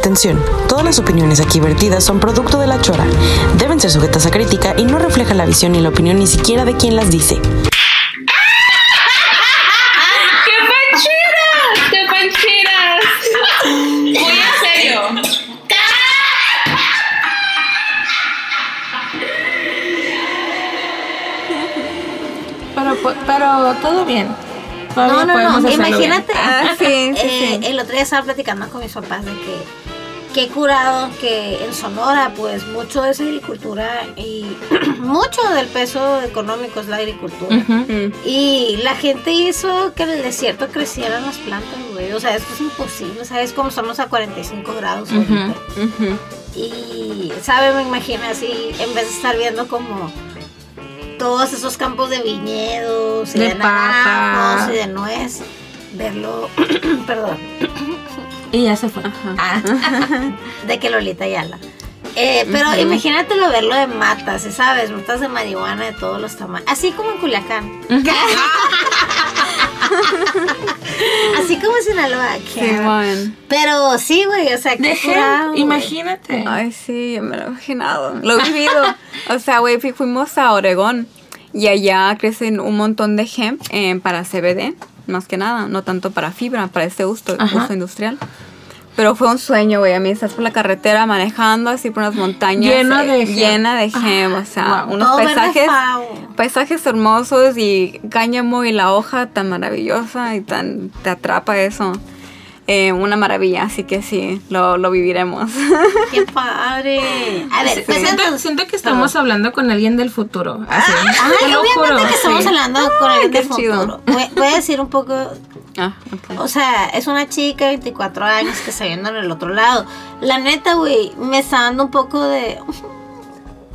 Atención, todas las opiniones aquí vertidas son producto de la chora. Deben ser sujetas a crítica y no reflejan la visión ni la opinión ni siquiera de quien las dice. Muy en serio. Pero, pu- pero todo bien. Todavía No, no, podemos no. hacerlo Imagínate. Ah, sí, sí, eh, sí. El otro día estaba platicando con mis papás de que qué curado que en Sonora, pues mucho es agricultura y mucho del peso económico es la agricultura. Y la gente hizo que en el desierto crecieran las plantas, güey. O sea, esto es imposible, ¿sabes? Como estamos a 45 grados ahorita. Ujú. Y, ¿sabe? Me imagino así, en vez de estar viendo como todos esos campos de viñedos y De de, naranjos y de nuez, verlo, perdón, Y ya se fue. ah, de que Lolita Yala. Eh, pero imagínatelo verlo de matas, ¿sí ¿sabes? Matas de marihuana de todos los tamaños. Así como en Culiacán. Así como en Sinaloa. Simón. Pero sí, güey, o sea, güey. imagínate. Ay, sí, yo me lo he imaginado. Lo he vivido. O sea, güey, fu- fuimos a Oregón y allá crecen un montón de hemp eh, para CBD, más que nada, no tanto para fibra, para este uso, uso industrial. Pero fue un sueño, güey. A mí estás por la carretera manejando así por unas montañas. Lleno eh, de hemp. Llena de hemp, o sea, wow. unos Todo paisajes. Paisajes hermosos y cáñamo y la hoja tan maravillosa y tan te atrapa eso. Eh, una maravilla, así que sí, lo, lo viviremos. Qué padre. A ver, Siento, cuéntanos. siento que estamos hablando con alguien del futuro. Así. Te lo juro. que estamos sí. hablando con alguien del chido. futuro. Voy, voy a decir un poco, ah, ok. o sea, es una chica de 24 años que está viendo en el otro lado. La neta, güey, me está dando un poco de...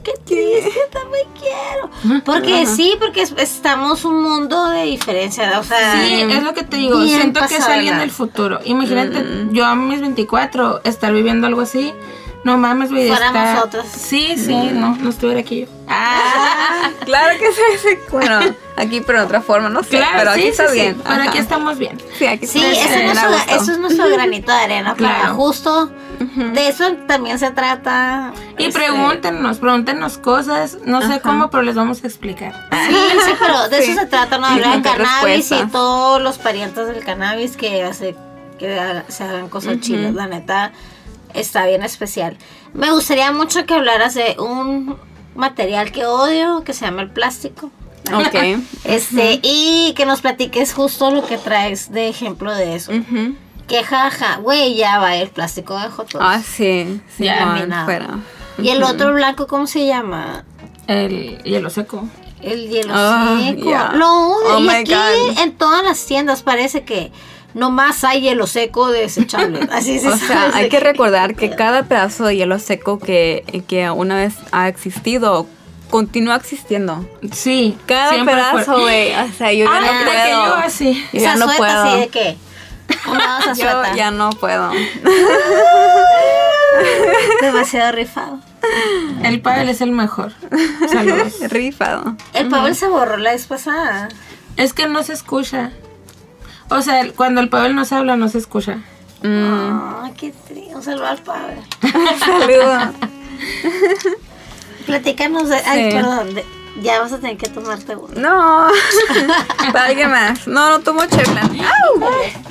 Qué triste, también quiero. Porque sí, porque es- estamos un mundo de diferencia, o sea... Sí, es lo que te digo. Siento que es alguien del futuro. Imagínate, Mm. yo a mis 24, estar viviendo algo así. No mames, güey. Fuéramos está- otras. Sí, sí, no, no estuviera aquí yo. Ah, claro que sí, sí. Bueno, aquí pero de otra forma, no sé, Claro, pero sí, aquí sí, está sí, bien. Pero Ajá. aquí estamos bien. Sí, aquí Sí, bien, es nuestro- eso es nuestro granito de arena para Claro. De eso también se trata. Y este, pregúntenos, pregúntenos cosas. No sé cómo, pero les vamos a explicar. Sí, sí, pero de Sí. eso se trata, ¿no? Hablar de cannabis y todos los parientes del cannabis que hace que haga- se hagan cosas chidas. La neta, está bien especial. Me gustaría mucho que hablaras de un material que odio, que se llama el plástico. Ok. Este, y que nos platiques justo lo que traes de ejemplo de eso. Ujú. Que jaja, güey, ya va el plástico de Jotos. Ah, sí, sí, Ya, fuera. y el otro blanco, ¿cómo se llama? El hielo seco. El hielo Ah, seco. ya. Lo odio. Oh y aquí God. en todas las tiendas parece que nomás hay hielo seco desechable. Así se O sea, hay que recordar que cada pedazo de hielo seco que, que una vez ha existido continúa existiendo. Sí. Cada pedazo, güey. O sea, yo ya Ah, no de que puedo. yo así. Yo ya no sueta puedo. así de que. Yo ya no puedo. Demasiado rifado. El Pavel es el mejor. Saludos. Rifado. El Pavel se borró la vez pasada. Es que no se escucha. O sea, cuando el Pavel nos habla, no se escucha. Mm, Ay, qué triste. Un saludo al Pavel. saludo. Platícanos de. Ay, perdón. de- ya vas a tener que tomarte uno. No. Para alguien más. No, no tomo chela. ¡Au!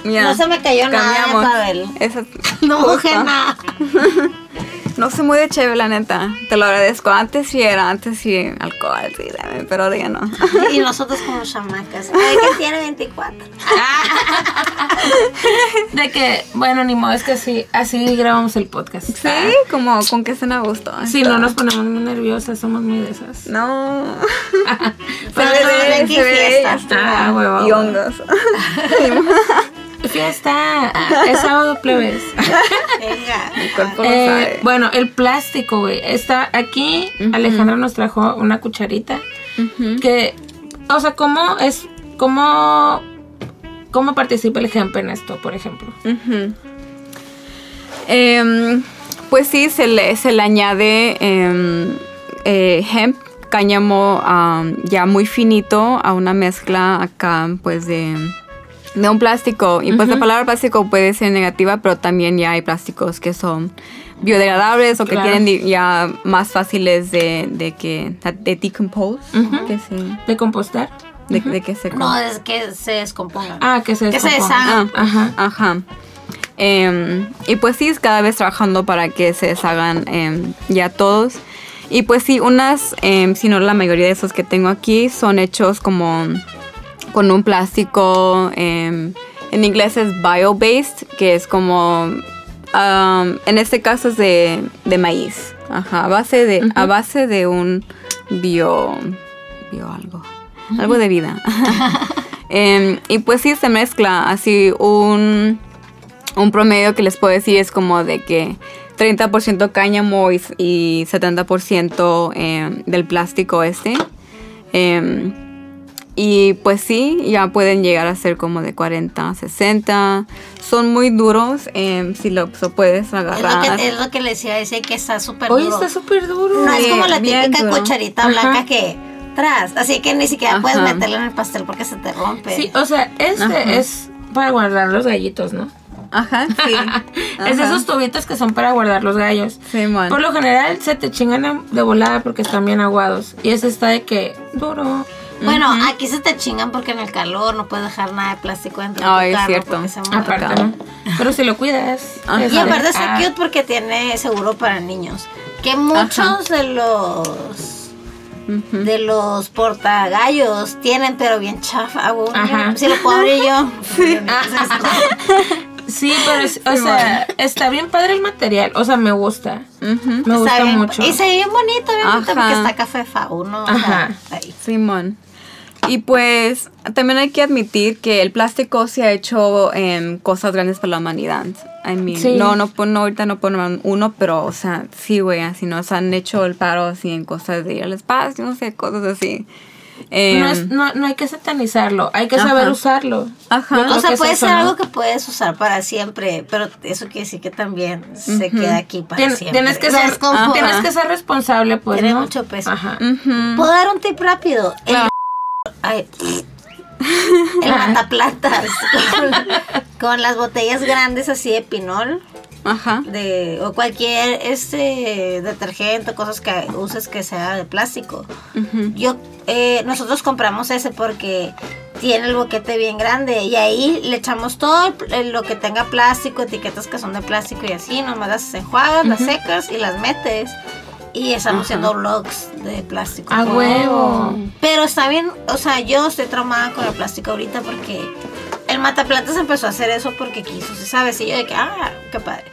Mira, No se me cayó nada, cambiamos. Pavel. Esa- No mojé nada. No soy muy de chévere, la neta. Te lo agradezco. Antes sí era, antes sí alcohol, sí, dame, pero ahora ya no. Y nosotros como chamacas. Ay, que tiene 24. De que, bueno, ni modo, es que así, así grabamos el podcast. Sí, como con que estén a gusto. Si no nos ponemos muy nerviosas, somos muy de esas. No. Pero Se ve, se ve. Ah, Y huevo. hongos. Fiesta, es sábado plebes. Venga. Mi cuerpo lo Eh, sabe. bueno, el plástico, güey. Está aquí. Alejandra nos trajo una cucharita. Que, o sea, ¿cómo es, cómo, cómo participa el hemp en esto, por ejemplo? Em, pues sí, se le, se le añade em, eh, hemp, cáñamo am, ya muy finito a una mezcla acá pues de de un plástico. Y pues la palabra plástico puede ser negativa, pero también ya hay plásticos que son biodegradables o que Claro. tienen ya más fáciles de, de que de decompose, Ujú. que se, ¿De compostar? de, de que se No, es que se descompongan. Ah, que se Que se deshagan. Ah, Ajá. Ajá. Em, y pues sí, es cada vez trabajando para que se deshagan em, ya todos. Y pues sí, unas, em, si no la mayoría de esos que tengo aquí, son hechos como con un plástico, em, en inglés es bio-based, que es como, en este caso es de, de maíz. Ajá, a base de, a base de un bio, bio algo, algo de vida. Em, y pues sí, se mezcla así un, un promedio que les puedo decir es como de que 30% cáñamo y, y 70% em, del plástico este. Y pues sí, ya pueden llegar a ser como de 40, 60. Son muy duros em, si lo, puedes Es lo, agarrar. que, es lo que les decía, dice que está súper duro. está súper duro. No es como la típica duro. cucharita Ajá. blanca que tras, así que ni siquiera puedes meterla en el pastel porque se te rompe. Sí, o sea, este Ajá. es para guardar los gallitos, ¿no? Ajá, sí. Es de esos tubitos que son para guardar los gallos. Sí, man. Por lo general se te chingan de volada porque están bien aguados. Y ese está de que duro. Bueno, aquí se te chingan porque en el calor no puedes dejar nada de plástico dentro Ay, de tu es carro cierto. se muere. Aparte. Pero si lo cuidas. Ajá. ya Y aparte está Ah, cute porque tiene seguro para niños. Que muchos de los de los portagallos tienen, pero bien chafa. Ajá. Si lo puedo abrir yo. Sí. Sí, pero, es- o sea, está bien padre el material. O sea, me gusta. Ujú. Me gusta bien, mucho. Y se ve bien bonito, bien bonito Ajá. porque está café fauno. Ajá. ahí. Simón. Y pues también hay que admitir que el plástico se ha hecho em, cosas grandes para la humanidad. I mean, Sí. no, no, no, ahorita no ponemos uno, pero, o sea, sí, güey, así nos han hecho el paro así en cosas de ir al espacio, no sé, cosas así. Em, no, es- no, no hay que satanizarlo, hay que Ajá. saber usarlo. Ajá. O sea, puede ser ¿no? algo que puedes usar para siempre, pero eso quiere decir que también se queda aquí para Tien- siempre. tienes, que O sea, ser, tienes que ser responsable, pues. Tiene ¿no? mucho peso. Ajá. ¿Puedo dar un tip rápido? Claro. Ay, el mataplantas con, con las botellas grandes así de pinol Ajá. de, o cualquier este detergente cosas que uses que sea de plástico. Yo, eh, nosotros compramos ese porque tiene el boquete bien grande y ahí le echamos todo el lo que tenga plástico, etiquetas que son de plástico y así, nomás las enjuagas, las secas y las metes. Y estamos haciendo vlogs de plástico. A huevo. Pero está bien, o sea, yo estoy traumada con el plástico ahorita porque el mataplantas empezó a hacer eso porque quiso, ¿se sabe? Y yo de que, ah, qué padre.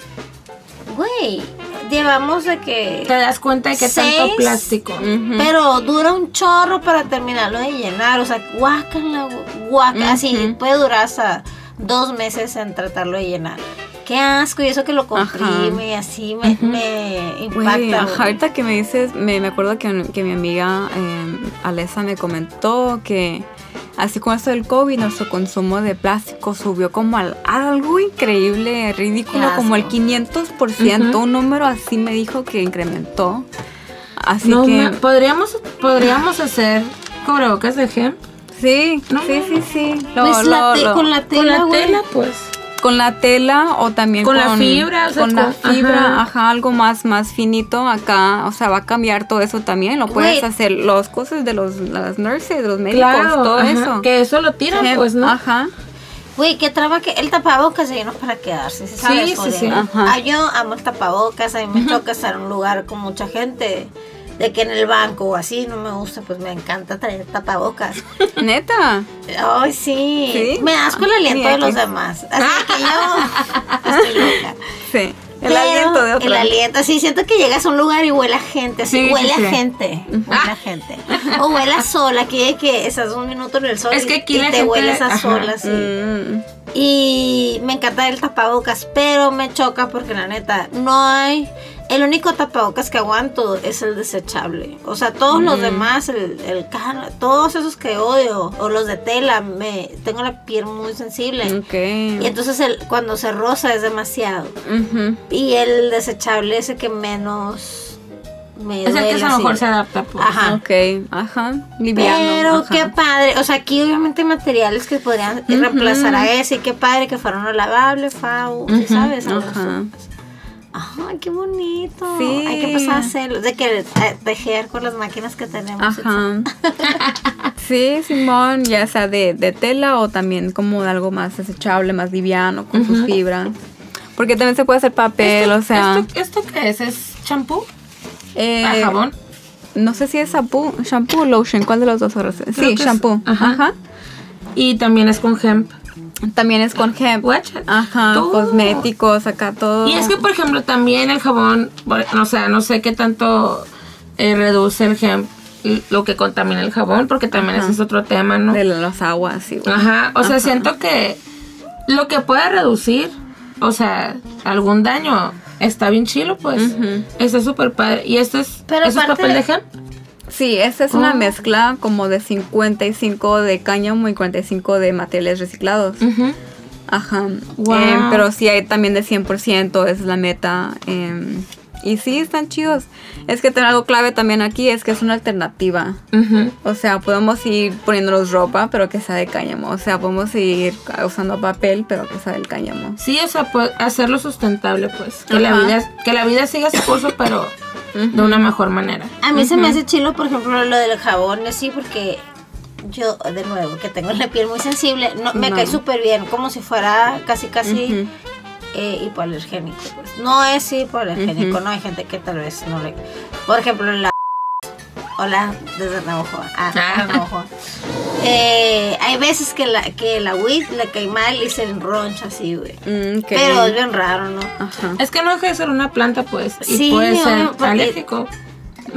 Güey, llevamos de que... Te das cuenta de que Seis. tanto plástico. Pero dura un chorro para terminarlo de llenar. O sea, guácala, guácala. Así Ujú. puede durar hasta dos meses en tratarlo de llenar. Qué asco. Y eso que lo comprime y así me, me impacta. Ajá, ahorita que me dices, me, me acuerdo que, que mi amiga eh, Alessa me comentó que así con esto del COVID, nuestro consumo de plástico subió como al, algo increíble, ridículo, como el asco. 500%, Ujú. un número así me dijo que incrementó. Así No, que, ma- podríamos, podríamos hacer cubrebocas de gem. sí, No, sí, sí, sí. Lo- Pues la lo- te- lo- con la Con tela, pues. Con la tela o también Con la fibra, o sea, con la con- fibra, ajá. ajá. algo más más finito acá, o sea, va a cambiar todo eso también, lo puedes hacer los cosas de los las nurses, de los médicos, Claro, todo ajá, eso. Que eso lo tiran, pues, ¿no? Ajá. Güey, qué traba que el tapabocas se vino para quedarse, ¿sí sabes? Sí, sí, sí. Ajá. Ah, yo amo el tapabocas, a mí me choca estar en un lugar con mucha gente, de que en el banco o así no me gusta, pues me encanta traer tapabocas. Neta. Ay, sí. ¿Sí? Me da asco el Ah, aliento de los demás. Así que yo estoy loca. Sí. El Pero aliento de otro. El aliento, sí, siento que llegas a un lugar y huele a gente, Sí, sí, huele sí. a gente, huele a gente. O huele a sol, aquí de que estás un minuto en el sol Es que aquí y la te gente- hueles a sol así. Mm, Y me encanta el tapabocas, pero me choca porque la neta, no hay... El único tapabocas que aguanto es el desechable. O sea, todos los demás, el, el todos esos que odio, o los de tela, me tengo la piel muy sensible. ok. Y entonces el, cuando se roza es demasiado. Ujú. Y el desechable es el que menos me Es el que a lo mejor se adapta, pues. Ajá. Ok, ajá. Liviano. Pero ajá. qué padre, o sea, aquí obviamente hay materiales que podrían reemplazar a ese y qué padre que fuera uno lavable, Fau, ¿sí ¿sabes? Ajá. Ay, qué bonito. Sí. Hay que empezar a hacerlo, de que eh, tejer con las máquinas que tenemos. Ajá. Sí, Simón, ya sea de, de tela o también como de algo más desechable, más liviano, con sus fibras. Porque también se puede hacer papel, ¿Esto, o sea. ¿esto, esto qué es? ¿Es champú? eh, ¿A jabón? No sé si es shampoo, shampoo o lotion, ¿cuál de los dos? Creo Sí, shampoo. ajá. Ajá. Y también es con hemp. También es con hemp. Watch it. Ajá, Todo. cosméticos, acá todo. Y es que, por ejemplo, también el jabón, o sea, no sé qué tanto eh, reduce el hemp, lo que contamina el jabón, porque también Ajá. ese es otro tema, ¿no? De las aguas, sí. güey. Ajá, o sea, Ajá. siento que lo que pueda reducir, o sea, algún daño, está bien chilo, pues. Ujú. Está súper padre. Y esto es, Pero ¿eso es aparte- papel de hemp. Sí, esta es una Oh. mezcla como de 55 de cáñamo y 45 de materiales reciclados. Ujú. Ajá. Wow. Em, pero sí hay también de 100%, esa es la meta. em, y sí, están chidos. Es que tener algo clave también aquí es que es una alternativa. O sea, podemos ir poniéndonos ropa, pero que sea de cáñamo. O sea, podemos ir usando papel, pero que sea del cáñamo. Sí, o sea, hacerlo sustentable, pues. Que la, Ajá. vida, que la vida siga su curso, pero de una mejor manera. A mí se me hace chilo, por ejemplo, lo del jabón, así, porque yo, de nuevo, que tengo la piel muy sensible, no, me No. cae súper bien, como si fuera casi, casi eh, hipoalergénico. Pues. No es hipoalergénico, no hay gente que tal vez no le... Por ejemplo, la... Hola, desde Navajo. Ah, Ah. Navajo. Eh, hay veces que la, que la weed le cae mal y se enroncha así, güey. Mm, Pero es bien. raro, ¿no? Ajá. Es que no deja de ser una planta, pues. Y Sí, puede ser porque- alérgico.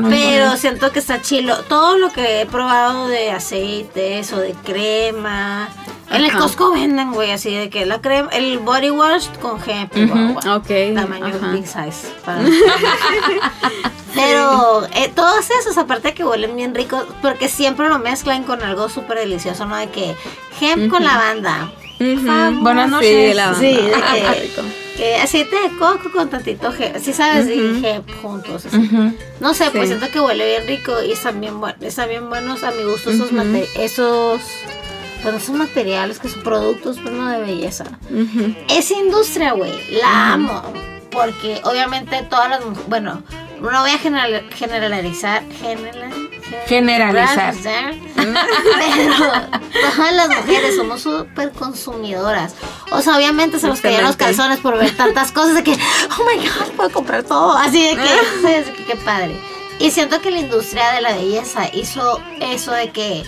Pero siento que está chilo. Todo lo que he probado de aceites o de crema. En el. Costco venden, güey, así de que la crema, el body wash con hemp. Ujú. guau, Ok. Tamaño ajá. big size. para- Pero eh, todos esos, aparte de que huelen bien ricos, porque siempre lo mezclan con algo súper delicioso, ¿no? De que hemp con lavanda. Ujú. Vamos. Buenas Sí, noches. la Sí, de que-. Que aceite de coco con tantito hemp. Sí, sabes, y Ujú. hemp juntos. así. No sé, pues siento que huele bien rico y están bien, buen- están bien buenos a mi gusto esos, mate- esos, pues, esos materiales que son productos pues, no de belleza. Esa industria, güey, la amo. Porque obviamente todas las bueno, no voy a general- generalizar, general- Generalizar. pero todas las mujeres somos súper consumidoras. O sea, obviamente se nos caían los calzones por ver tantas cosas de que, oh my god, puedo comprar todo. Así de que, qué padre. Y siento que la industria de la belleza hizo eso de que,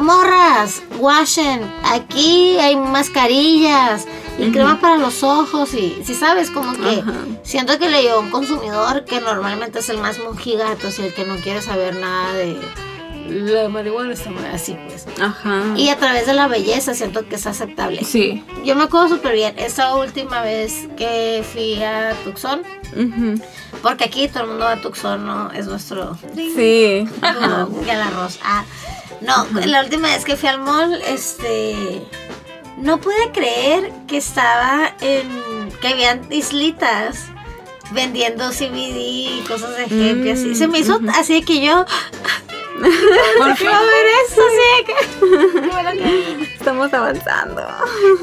morras, washen, aquí hay mascarillas y crema para los ojos y, si sabes, como que Ajá. siento que le llegó a un consumidor que normalmente es el más monjigato, y el que no quiere saber nada de la marihuana, está mal, así pues. Ajá. Y a través de la belleza siento que es aceptable. Sí. Yo me acuerdo súper bien esa última vez que fui a Tucson, Ujú. porque aquí todo el mundo va a Tucson, ¿no? Es nuestro... Sí. Y el arroz. Ah, no, la última vez que fui al mall, este. No pude creer que estaba en. que habían islitas vendiendo CBD y cosas de hemp y así. Se me hizo así de que yo. Por fin. Quiero ver eso, así de que. qué bueno que- Estamos avanzando.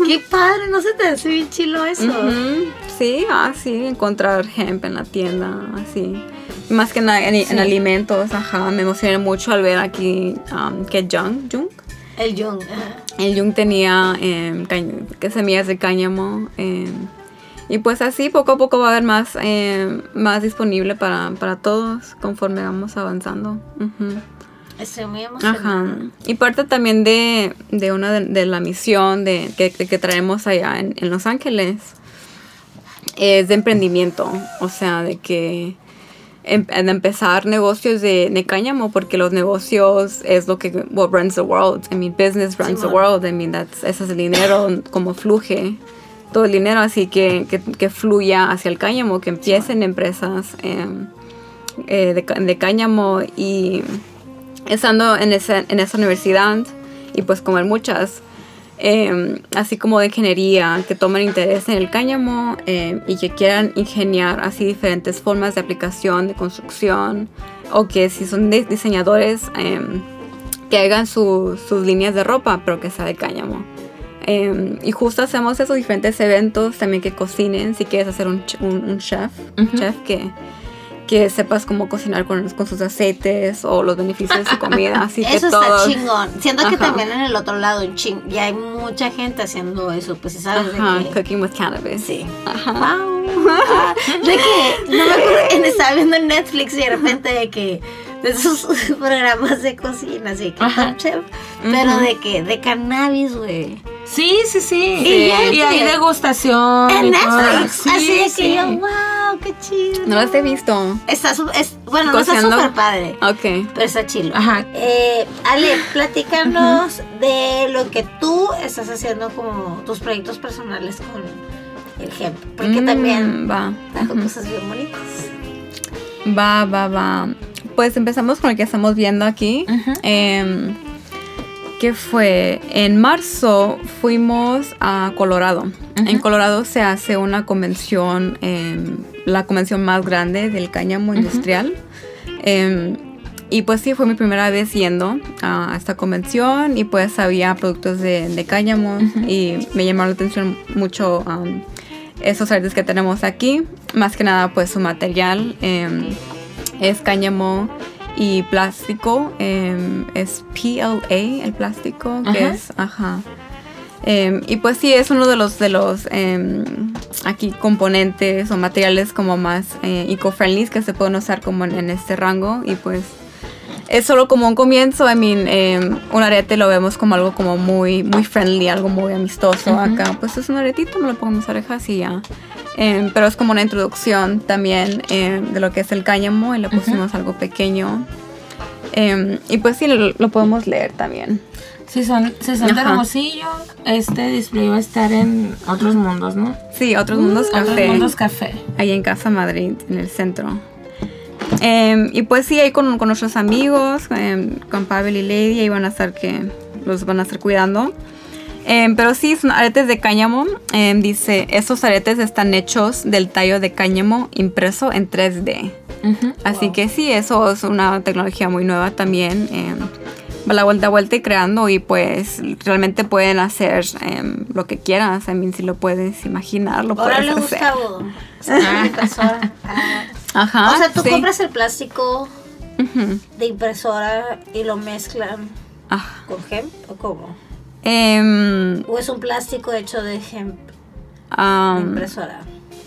Qué padre, no se te hace bien chilo eso. Ujú. Sí, ah, sí, encontrar hemp en la tienda, así. Más que nada en, en Sí. alimentos, ajá. Me emocioné mucho al ver aquí um, que Jung, Jung, El Jung. el Jung tenía que semillas de cáñamo. em, y pues así poco a poco va a haber más, em, más disponible para, para todos conforme vamos avanzando. Ujú. Estoy muy emocionada. Ajá. Y parte también de, de una de, de la misión de, que, de que traemos allá en, en Los Ángeles es de emprendimiento. O sea, de que em- empezar negocios de, de cáñamo, porque los negocios es lo que what runs the world. I mean, business runs the Simón. world. I mean, that's, ese es el dinero, como fluye todo el dinero, así que, que, que fluya hacia el cáñamo, que empiecen empresas em, eh, de, de cáñamo y estando en esa, en esa universidad y pues como en muchas, em, así como de ingeniería, que tomen interés en el cáñamo em, y que quieran ingeniar así diferentes formas de aplicación, de construcción, o que si son diseñadores, em, que hagan su- sus líneas de ropa, pero que sea de cáñamo. Em, y justo hacemos esos diferentes eventos, también que cocinen, si quieres hacer un, un- un chef, Ujú. chef que, que sepas cómo cocinar con, con sus aceites o los beneficios de su comida, así que Eso está todos... chingón. Siento que también en el otro lado, en ching, ya hay mucha gente haciendo eso, pues sabes Ajá, de que... cooking with cannabis. Sí. Ajá. Ah, de que no me acuerdo estaba viendo en Netflix y de repente de que de esos programas de cocina así que Ajá. Top Chef, pero de que de cannabis güey Sí, sí, sí. Y hay que- degustación. en. Netflix Sí, así de que sí. yo wow qué chido No las he visto. está es, bueno no está súper padre Ok. pero está chilo Ajá. Eh, Ale platícanos de lo que tú estás haciendo como tus proyectos personales con el hemp porque Mm, también Va. hago cosas bien bonitas Va, va, va. Pues empezamos con el que estamos viendo aquí. Ujú. Em, que fue en marzo fuimos a Colorado. En Colorado se hace una convención, em, la convención más grande del cáñamo industrial. Em, y pues sí, fue mi primera vez yendo a esta convención y pues había productos de, de cáñamo y me llamaron la atención mucho um, esos artes que tenemos aquí. Más que nada pues su material es cáñamo y plástico, em, es PLA el plástico, que Ajá. es, ajá. Em, y pues sí, es uno de los, de los em, aquí componentes o materiales como más eh, eco-friendly que se pueden usar como en, en este rango y pues es solo como un comienzo, I mean, un arete lo vemos como algo como muy, muy friendly, algo muy amistoso Ujú. acá, pues es un aretito, me lo pongo en mis orejas y ya. Em, pero es como una introducción también em, de lo que es el cáñamo y le pusimos algo pequeño. Em, y pues sí, lo, lo podemos leer también. Si son, si son de. Hermosillo, este display va a estar en otros mundos, ¿no? Sí, Otros Mundos Otros Café. mundos café. ahí en Casa Madrid, en el centro. Y pues sí, ahí con, con nuestros amigos, con Pavel y Lady, ahí van a estar que los van a estar cuidando. Em, pero sí, son aretes de cáñamo. Em, dice, estos aretes están hechos del tallo de cáñamo impreso en 3D. Ujú. Así que sí, eso es una tecnología muy nueva también. em, va la vuelta a vuelta y creando y pues realmente pueden hacer lo que quieras. I mean, si lo puedes imaginar, lo ahora puedes le hacer. gusta Hugo. Una impresora. Ah. Ajá. o sea tú sí. compras el plástico Ujú. de impresora y lo mezclan Ah, con hemp o cómo em, o es un plástico hecho de hemp am, impresora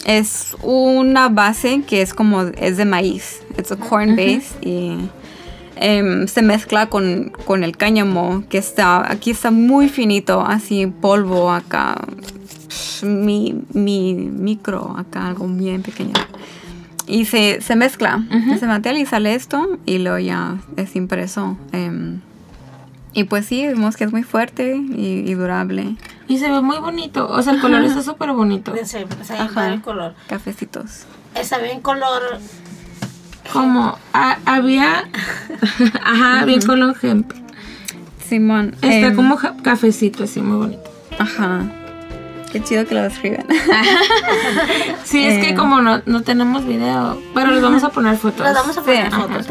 es una base que es como es de maíz. Es a corn base y em, se mezcla con, con el cáñamo que está aquí está muy finito, así polvo acá, mi, mi micro acá algo bien pequeño. Y se, se mezcla ese material y sale esto y luego ya es impreso. em, y pues sí, vemos que es muy fuerte y, y durable. Y se ve muy bonito. O sea, el color está súper bonito. se ve padre el color Cafecitos. está bien color Como había. Ajá, bien color hemp. Simón. Está em, como ja- cafecito, así, muy bonito. Ajá. Qué chido que lo escriben. Sí, es Eh. que como no, no tenemos video, pero les vamos a poner fotos. Las vamos a Sí, poner ajá, fotos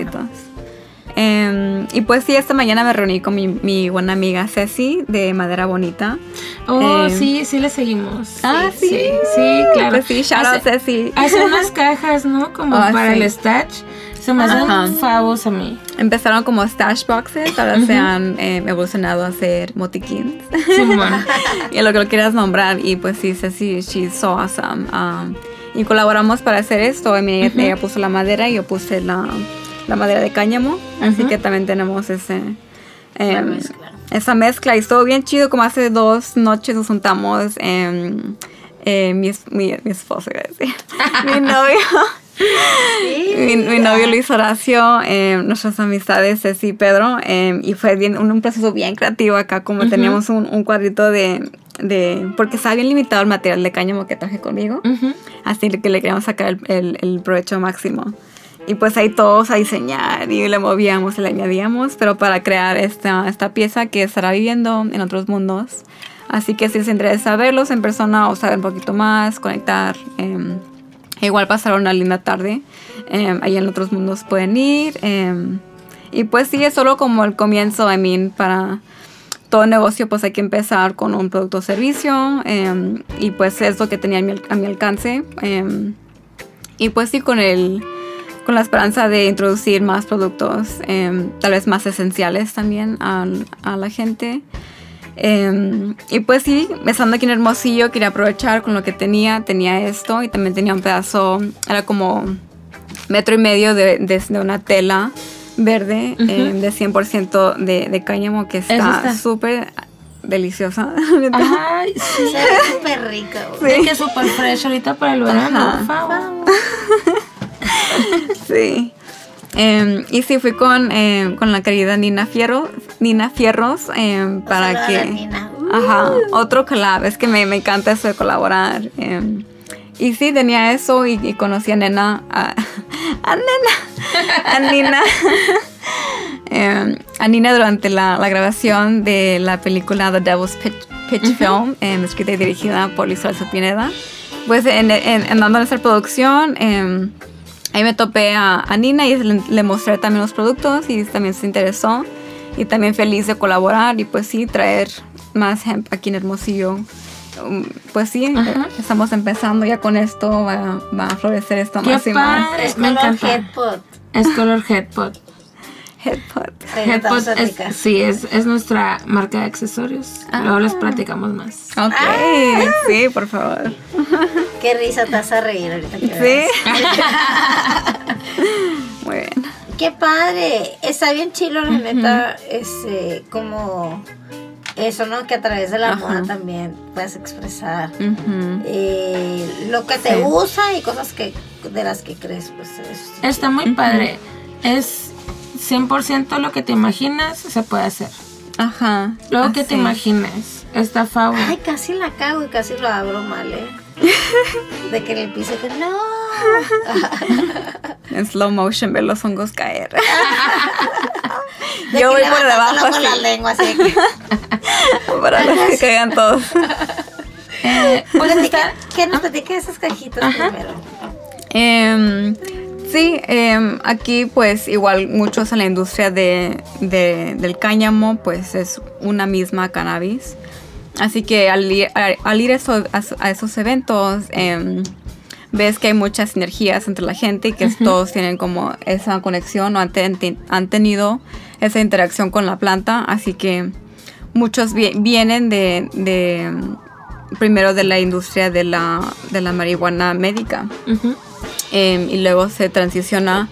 Em, y pues sí, esta mañana me reuní con mi, mi buena amiga Ceci de Madera Bonita. Oh, Eh, sí, sí le seguimos. Ah, sí. Sí, sí, claro. Pues sí, shout out Hace- Ceci. Hace unas cajas, ¿no? Como Ah, para sí. el stash. Se me Ajá. hacen favos a mí. Empezaron como stash boxes, ahora se han em, evolucionado a ser motiquins. Simón. y a lo que lo quieras nombrar. Y pues sí, Ceci, she's so awesome. Um, y colaboramos para hacer esto. I mean, ella, ella puso la madera y yo puse la, la madera de cáñamo. Así Ujú. que también tenemos ese... Em, mezcla. esa mezcla y estuvo bien chido como hace dos noches nos juntamos em, eh, mi, mi, mi esposo iba a decir mi novio mi, mi novio Luis Horacio em, nuestras amistades Ceci y Pedro em, y fue bien un, un proceso bien creativo acá como teníamos un, un cuadrito de, de porque estaba bien limitado el material de cáñamo que traje conmigo Ujú. así que le queríamos sacar el, el- el provecho máximo. Y pues ahí todos a diseñar y le movíamos le añadíamos, pero para crear esta, esta pieza que estará viviendo en otros mundos, Así que si les interesa verlos en persona o saber un poquito más, conectar, em, igual pasar una linda tarde. em, ahí en otros mundos pueden ir. em, y pues sí, es solo como el comienzo, I mean, para todo negocio pues hay que empezar con un producto o servicio. y pues es lo que tenía a mi, a mi alcance. y pues sí, con el con la esperanza de introducir más productos, em, tal vez más esenciales también al- a, la gente. Em, y pues sí, estando aquí en Hermosillo, quería aprovechar con lo que tenía. Tenía esto y también tenía un pedazo, era como metro y medio de, de- de una tela verde em, de 100% de, de cáñamo que está súper deliciosa. Ay, sí. Se ve súper rica, güey. De que súper fresh ahorita para el verano. Ajá. por favor. Sí. Em, y sí, fui con, em, con la querida Nina Fierro, Nina Fierros em, para que... Nina. Ajá, otro collab. Es que me, me encanta eso de colaborar. y sí, tenía eso y, y conocí a Nena. A, a Nena. A Nina. A Nina durante la, la grabación de la película The Devil's Pitch, Pitch Film, em, escrita y dirigida por Luis Alonso Pineda. Pues en, en, en dando nuestra producción, ahí me topé a, a Nina y le, le mostré también los productos y también se interesó. Y también feliz de colaborar y pues sí, traer más hemp aquí en Hermosillo. Um, Pues sí, Ajá. estamos empezando ya con esto, va, va a florecer esto Qué más y más. Es Me color encanta. headpot. Es color Headpot. Headpot. Ahí Headpot estamos a es, sí, es, es nuestra marca de accesorios. Luego Ah. les platicamos más. Ok, sí, por favor. Qué risa te vas a reír ahorita que Sí. Muy bien. Qué padre. Está bien chilo, la neta. Este, como eso, ¿no? Que a través de la Ajá. moda también puedes expresar eh, lo que te Sí. gusta y cosas que de las que crees. Pues eso está Está muy padre. Es 100% lo que te imaginas se puede hacer. Ajá. Luego que te así. imagines. Está favor. Ay, casi la cago y casi lo abro mal, ¿eh? De que en el piso que no. En slow motion ver los hongos caer. De Yo voy por debajo con la así, lengua, así de que. para que caigan todos. Eh, pues Platica- está. que nos platique esas cajitas Ajá. primero. Em, sí, em, aquí pues igual muchos en la industria de, de- del cáñamo pues es una misma cannabis. Así que al ir, a- al ir a, eso- a eso- a esos eventos em, ves que hay muchas sinergias entre la gente y que todos tienen como esa conexión o han, ten- han tenido esa interacción con la planta. Así que muchos vi- vienen de, de, primero de la industria de la, de la marihuana médica Ujú. Em, y luego se transiciona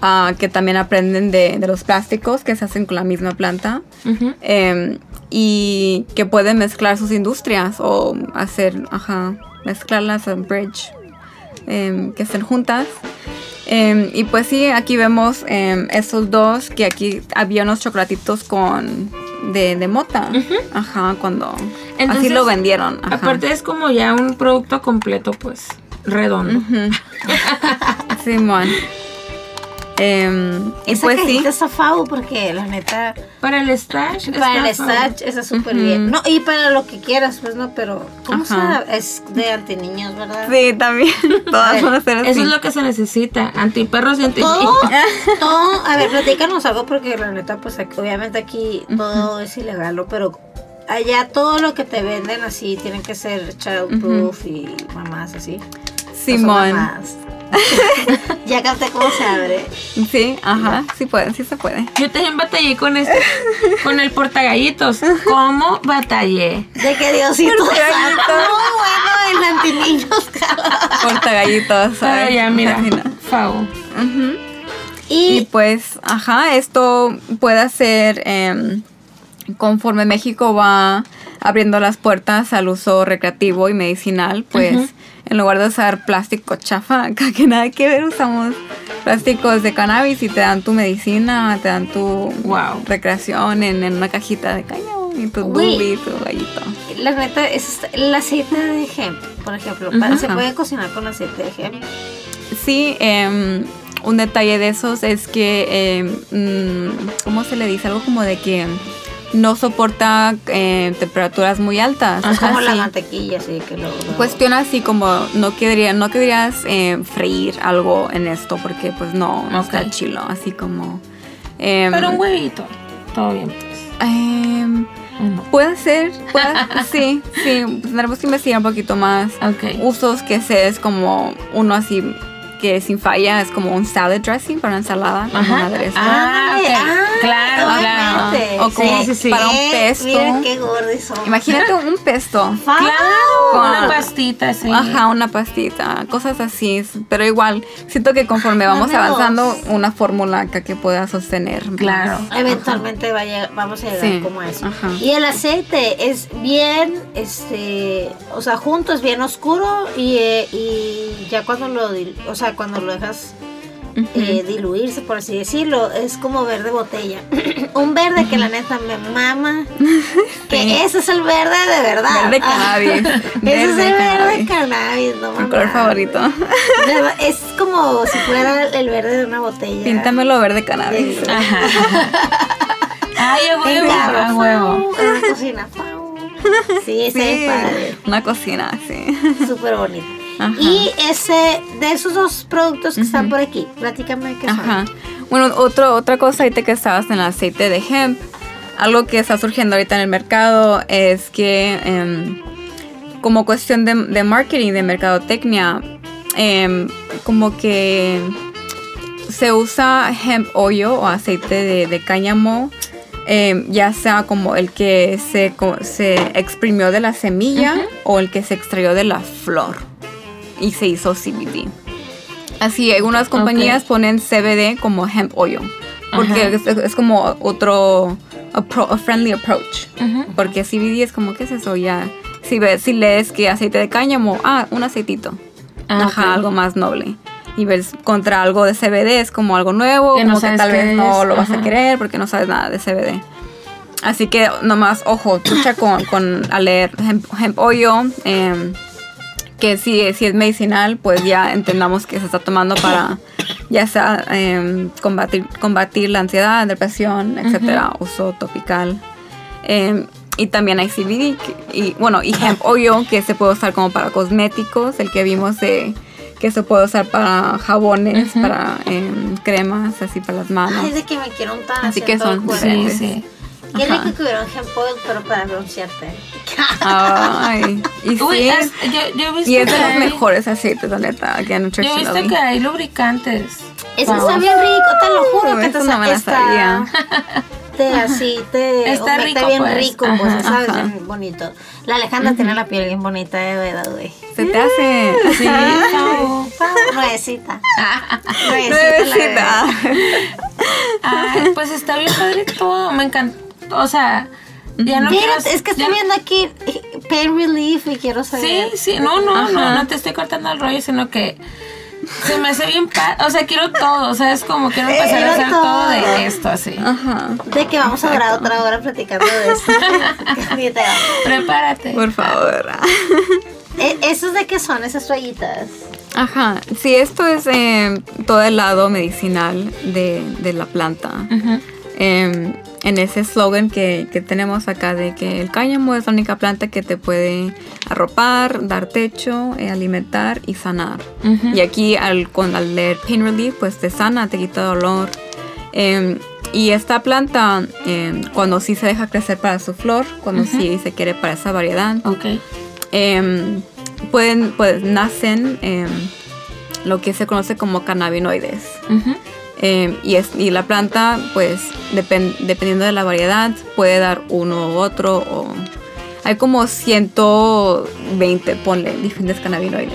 a que también aprenden de, de los plásticos que se hacen con la misma planta em, y que pueden mezclar sus industrias o hacer, ajá, mezclarlas en bridge, em, que estén juntas. Y pues sí, aquí vemos em, esos dos, que aquí había unos chocolatitos con de, de mota. Ajá, cuando así lo vendieron. Ajá. Aparte es como ya un producto completo, pues, redondo. Simón. Em, y Esa pues sí. está fau porque la neta. Para el stash. Para el stash está súper bien. No, y para lo que quieras, pues no, pero. ¿Cómo se Ajá. Es de antiniños, ¿verdad? Sí, también. Todas van a ser así. Eso es lo que se necesita. Antiperros y anti. Todo, todo, a ver, platícanos algo porque la neta, pues aquí- obviamente aquí todo es ilegal, ¿no? pero allá todo lo que te venden así tienen que ser childproof y mamás así. No Simón. ya capté cómo se abre. Sí, ajá, sí puede, sí se puede. Yo también batallé con este, con el portagallitos. ¿Cómo batallé? De que Diosito Portagallitos. santo, muy bueno en antiniños. Corta gallitos. Ah, ay, ya, mira. no. Fau. Y Y pues, ajá, esto puede ser em, conforme México va abriendo las puertas al uso recreativo y medicinal, pues. En lugar de usar plástico chafa, que nada que ver, usamos plásticos de cannabis y te dan tu medicina, te dan tu Wow. recreación en, en una cajita de cañón y tu doobie, tu gallito. la neta es el aceite de hemp, por ejemplo. se puede cocinar con aceite de hemp. Sí, em, un detalle de esos es que, em, mm, ¿cómo se le dice? Algo como de que no soporta eh, temperaturas muy altas. Es como la mantequilla, así que lo. lo- Cuestión así como no querría, no querrías eh, freír algo en esto porque pues no, no está chilo, así como... em, Pero un huevito. Todo bien, pues. puede ser, puede- sí, sí, tendremos que investigar un poquito más. Ok. Usos que sé es como uno así que sin falla es como un salad dressing para una ensalada, Ajá. aderezo. Ah, ok. Ah, claro, claro. O como Sí, sí, sí. para un pesto. Mira qué gordos. Imagínate un pesto. Claro. Claro, una Con- pastita, sí. Ajá, una pastita, cosas así. Pero igual, siento que conforme vamos avanzando, una fórmula que, que pueda sostener. Claro. Eventualmente vamos a llegar como a eso. ajá. Y el aceite es bien, este, o sea, junto es bien oscuro y, eh, y ya cuando lo, o sea, cuando lo dejas eh, diluirse, por así decirlo, es como verde botella. Un verde que la neta me mama. Que ese es el verde de verdad. Verde Ah, cannabis. ese es el verde cannabis. no Mi color favorito. Es como si fuera el verde de una botella. Píntamelo verde cannabis. Sí. Ajá. Ay, huevo, Venga, a huevo. En la cocina. pau. Sí, ese Sí, es padre. una cocina, sí. Súper bonito. Ajá. Y ese, de esos dos productos que están por aquí, platícame qué son. Ajá. Bueno, otro, otra cosa ahorita que estabas en el aceite de hemp, algo que está surgiendo ahorita en el mercado es que em, como cuestión de, de marketing, de mercadotecnia, em, como que se usa hemp oil o aceite de, de cáñamo, em, ya sea como el que se, se exprimió de la semilla o el que se extrayó de la flor y se hizo CBD. Así, algunas compañías Ok. ponen CBD como hemp oil, porque es, es como otro appro- a friendly approach. Ujú. Porque CBD es como, ¿qué es eso? Ya, si, ves, si lees que aceite de cáñamo, ah, un aceitito. Ah, Ajá, ok. algo más noble. Y ves contra algo de CBD es como algo nuevo, Que no como que sabes tal vez no es, lo vas a querer porque no sabes nada de CBD. Así que nomás, ojo, escucha con, con a leer hemp, hemp oil, em, que si, si es medicinal, pues ya entendamos que se está tomando para ya sea em, combatir, combatir la ansiedad, depresión, etcétera, uso topical. Em, y también hay CBD, que- y bueno, y hemp oil, que se puede usar como para cosméticos, el que vimos de que se puede usar para jabones, para em, cremas, así para las manos. Ay, de que me quiero untar Así así que son cuerpo. Sí, diferentes. sí. Qué Ajá. rico que hubiera un oil, pero para broncearte. Ay, y Uy, sí, es- yo, yo he visto y es de los hay- mejores aceites, la neta, que Yo he visto que hay lubricantes. Eso Wow. está bien rico, te lo juro que te eso no me la está, sabía. te así, te Está rico, bien pues. rico, Ajá. pues, ¿sabes? Ajá. Bien bonito. La Alejandra tiene la piel bien bonita, de verdad, güey. Se te hace. Sí, Pau, pau, nuevecita. Nuevecita. Ay, pues está bien padre todo. Me encantó. O sea, ya no quiero. Es que estoy ya- viendo aquí eh, Pain Relief y quiero Sí, saber. sí, no, no, no, Ajá. no te estoy cortando el rollo, sino que se me hace bien. O sea, quiero todo. O sea, es como quiero empezar Quiero a hacer todo. todo. de esto así. Ajá. De que vamos a durar otra hora platicando de esto. Ni te va. Prepárate. Por favor. Eh, ¿Esos de qué son esas toallitas? Ajá. Sí, esto es eh, todo el lado medicinal de, de la planta. Ujú. Eh, en ese eslogan que, que tenemos acá de que el cáñamo es la única planta que te puede arropar, dar techo, eh, alimentar y sanar. Y aquí al, con, al leer Pain Relief, pues te sana, te quita dolor. Eh, y esta planta, eh, cuando sí se deja crecer para su flor, cuando sí se quiere para esa variedad, Ok. em, pueden, pues nacen em, lo que se conoce como cannabinoides. Em, y, es, y la planta, pues depen- dependiendo de la variedad, puede dar uno u otro. O, hay como 120, ponle, diferentes cannabinoides.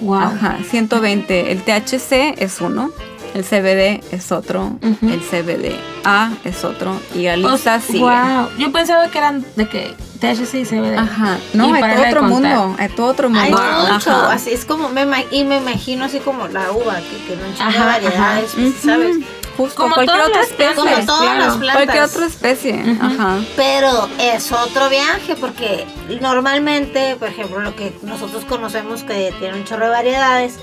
Wow. Ajá, 120. El THC es uno, el CBD es otro, Ujú. el CBDA es otro y la lista sigue. Wow. Yo pensaba que eran de que THC y CBD. Ajá, no, Y hay para todo otro contar. mundo, hay todo otro mundo. Hay Ajá. mucho, así es como, me, y me imagino así como la uva, que tiene un chingo de Ajá, variedades, pues. ¿sabes? Justo, Como cualquier todas otra las especie. plantas, Como todas claro. las plantas. Cualquier otra especie. Ajá. Pero es otro viaje porque normalmente, por ejemplo, lo que nosotros conocemos que tiene un chorro de variedades,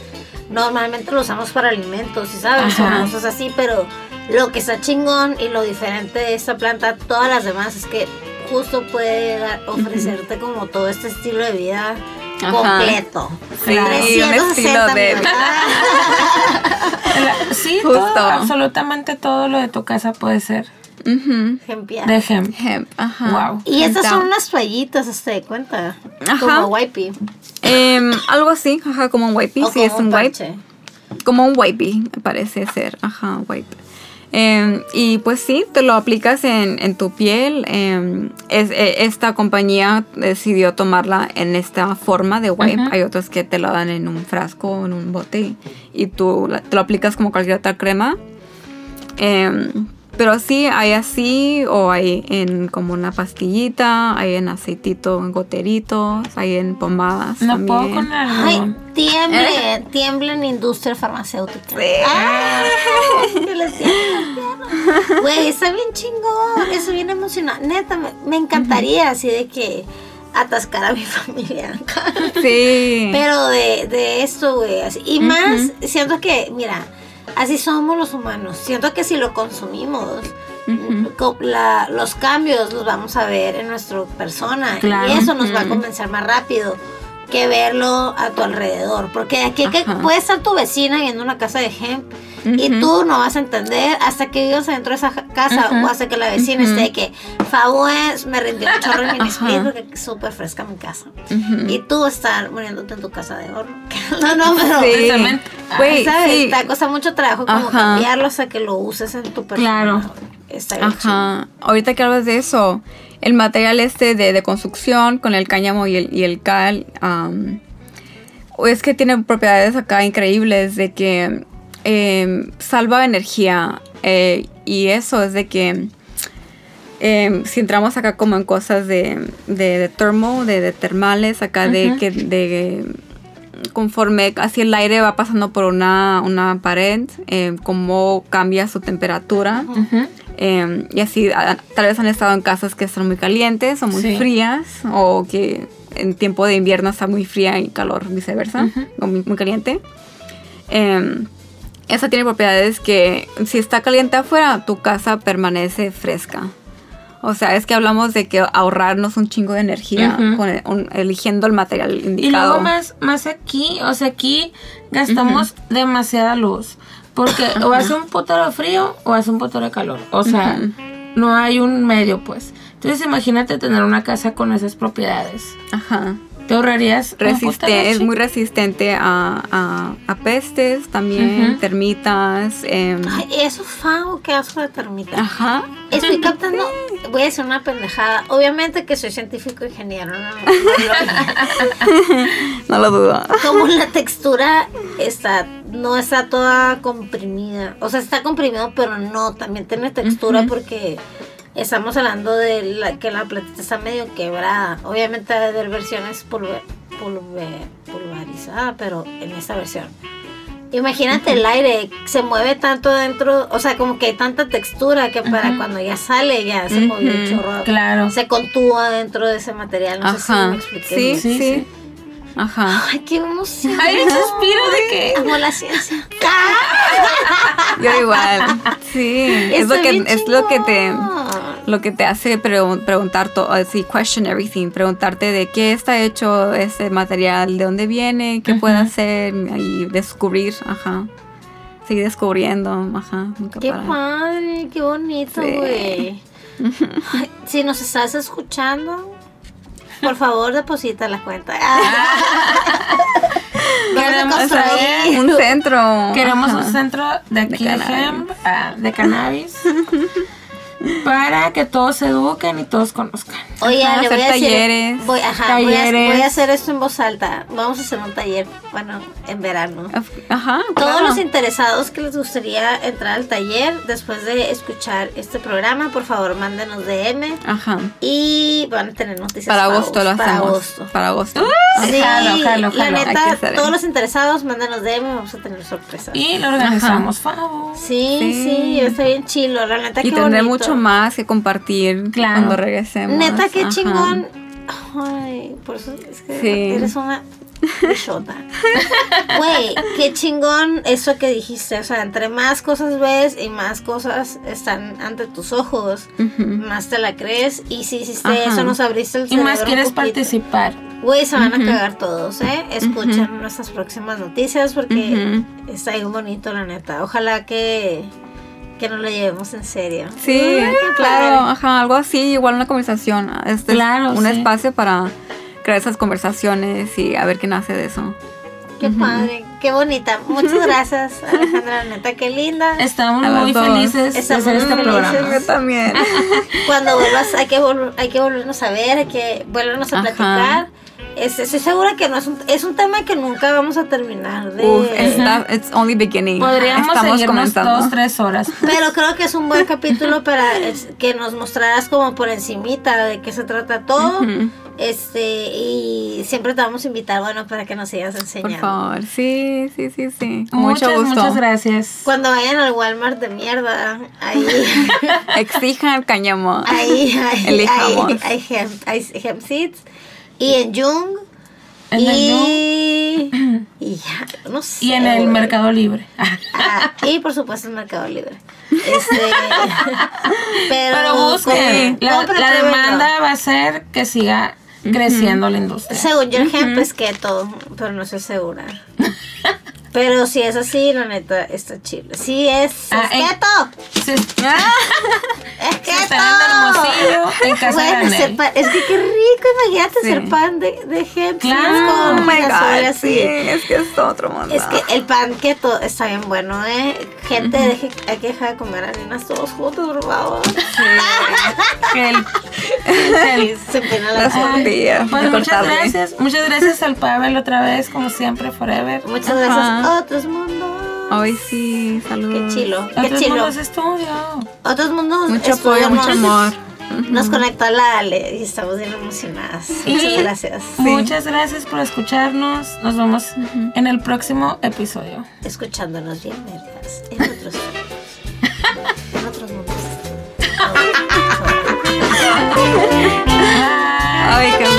normalmente lo usamos para alimentos, ¿y sabes? Ajá. O cosas así, pero Lo que está chingón y lo diferente de esta planta todas las demás es que justo puede dar- ofrecerte como todo este estilo de vida Ajá. completo. Sí, un 360 estilo de-. Sí, Justo. todo, absolutamente todo lo de tu casa puede ser. Ejemplar. de hemp. Hemp, ajá. Wow. Y estas son unas toallitas, ¿se de cuenta? Ajá. Como wipey. Em, algo así, ajá, como un wipey, O sí, es como un wipe. parche. Como un wipey, me parece ser, ajá, wipe. Em, y pues sí, te lo aplicas en, en tu piel. em, es, eh, esta compañía decidió tomarla en esta forma de wipe. Hay otros que te lo dan en un frasco, en un bote, y tú la- te lo aplicas como cualquier otra crema. Em, pero sí, hay así, o hay en como una pastillita, hay en aceitito, en goteritos, hay en pomadas. No también. puedo con Ay, algo. tiemble, tiemble en industria farmacéutica. Ay, pierna. Güey, está bien chingón, eso bien emocionante. Neta, me, me encantaría así de que atascar a mi familia. Sí. Pero de, de esto, güey. así. Y más, siento que, mira, así somos los humanos. Siento que si lo consumimos, la- los cambios los vamos a ver en nuestra persona. Claro. Y eso nos va a convencer más rápido que verlo a tu alrededor. Porque aquí que puede estar tu vecina viendo una casa de hemp. Y tú no vas a entender hasta que vivas adentro de esa casa o hasta que la vecina esté de que favor me rindió un chorro en mi espíritu porque es súper fresca mi casa. Y tú estar muriéndote en tu casa de oro. No, no, pero. Sí. Güey, ¿Sabes? sí. Te cuesta mucho trabajo como Ajá. cambiarlo hasta que lo uses en tu persona. Claro. Está. Ajá. Ahorita que hablas de eso, el material este de, de construcción con el cáñamo y el, y el cal, am, es que tiene propiedades acá increíbles de que em, salva energía eh, y eso es de que em, si entramos acá como en cosas de, de, de termo, de, de termales, acá de que de conforme así el aire va pasando por una, una pared, eh, cómo cambia su temperatura. Ujú. Eh, y así a- tal vez han estado en casas que son muy calientes o muy Sí. frías o que en tiempo de invierno está muy fría y calor viceversa o muy, muy caliente. Eh, esa tiene propiedades que si está caliente afuera, tu casa permanece fresca. O sea, es que hablamos de que ahorrarnos un chingo de energía Ujú. con el- un- eligiendo el material Y indicado. luego más, más aquí, o sea, aquí gastamos demasiada luz. Porque o hace un putero de frío o hace un putero de calor. O sea, no hay un medio, pues. Entonces imagínate tener una casa con esas propiedades. Ajá. Te ahorrarías Resiste- es muy resistente a, a- a pestes también, termitas. em, Ay, eso fao, qué asco de termita. ajá. Estoy captando, voy a decir una pendejada. Obviamente que soy científico ingeniero, ¿no? No lo dudo. Como la textura está, no está toda comprimida. O sea, está comprimido, pero no, también tiene textura porque estamos hablando de la, que la platita está medio quebrada. Obviamente debe haber versiones pulver, pulver- pulverizada, pero en esta versión. Imagínate el aire, se mueve tanto dentro, o sea, como que hay tanta textura que para cuando ya sale ya se movió un chorro. Claro. Se contúa dentro de ese material. No sé si Ajá. me expliqué. Sí, Sí, sí. Ajá. Ay, qué emoción. Hay un suspiro de que. Amo la ciencia. Yo igual. Sí. Es lo que es lo que te lo que te hace pregun- preguntar todo, así question everything, preguntarte de qué está hecho ese material, de dónde viene, qué puede hacer y descubrir, ajá. Seguir descubriendo, ajá. Nunca Qué padre, qué bonito, Sí. güey. Ay, Si nos estás escuchando, por favor deposita la cuenta. Vamos a Queremos construir. Un centro. Queremos ajá. un centro de aquí de, cannabis. hemp, ah, de cannabis. para que todos se eduquen y todos conozcan. Oye, Ajá, le voy hacer a decir, talleres. Voy, ajá, voy a- voy a hacer esto en voz alta. Vamos a hacer un taller, bueno, en verano. Ajá. Todos claro. los interesados que les gustaría entrar al taller después de escuchar este programa, por favor, mándenos DM Ajá. y van a tener noticias Para agosto lo para hacemos. agosto. Para agosto. Sí, Jalo, jalo, la jalo. Neta, hacer todos los interesados, mándanos DM, vamos a tener sorpresas. Y lo organizamos, Favo. Sí, Sí. sí, está bien chilo, la neta Y qué tendré bonito. mucho más que compartir Claro. cuando regresemos. Neta qué Ajá. chingón Ay, por eso es que Sí. eres una. Güey, qué chingón eso que dijiste. O sea, entre más cosas ves y más cosas están ante tus ojos, más te la crees. Y si hiciste Ajá. eso, nos abriste el Y más cerebro quieres participar. Güey, se van a cagar todos, ¿eh? Escuchen nuestras próximas noticias porque está bien bonito, la neta. Ojalá que, que nos lo llevemos en serio. Sí, claro, ajá, algo así, igual una conversación. Este Claro, es un sí. espacio para crear esas conversaciones y a ver qué nace de eso. Qué padre, qué bonita. Muchas gracias, Alejandra, la neta, qué linda. Estamos muy dos. felices de Estamos hacer muy este felices. programa. Yo también. Cuando vuelvas, hay que, vol- hay que volvernos a ver, hay que volvernos a Ajá. platicar. Este, estoy segura que no es un, es un tema que nunca vamos a terminar de... Uf, está, it's only beginning. Podríamos Estamos comenzando. dos, tres horas. Pero creo que es un buen capítulo para es- que nos mostraras como por encimita de qué se trata todo. Este, y siempre te vamos a invitar, bueno, para que nos sigas Por enseñando. favor, sí, sí, sí, sí. Mucho muchas, gusto. muchas gracias. Cuando vayan al Walmart de mierda, ahí, Exijan cáñamo. ahí, ahí, Elijamos. hay, hay, hemp, hay hemp seeds. Y en Jung. En el y, y ya, no sé. Y en el. Mercado Libre. Ah, y por supuesto el Mercado Libre. Este, pero, Pero busquen. con- La, demanda va a ser que siga creciendo la industria. Según yo, el hemp es keto, pero no estoy segura. Pero si es así, la neta, está chido. Sí es, Ah, es en- keto. Se, Es se está en Hermosillo, en casa de Bueno, Anel. ser pan- es que qué rico, imagínate Sí. ser pan de, de hemp Claro. Oh con god, así. sí, es que es otro mundo. Es que el pan keto está bien bueno, ¿eh? Gente, deje- hay que dejar de comer harinas todos juntos, por favor. Que el- Y se empina la de muchas gracias. Muchas gracias al Pavel otra vez, como siempre, forever. Muchas Ajá. gracias. Otros mundos. Ay, sí, saludos. Qué chilo, qué Otros chilo. mundos estudio. Otros mundos. Mucho apoyo, mucho amor. Nos conectó la Ale y estamos bien emocionadas. Muchas Y gracias. Muchas gracias por escucharnos. Nos vemos en el próximo episodio. Escuchándonos bien, vergas. En otros. en otros mundos.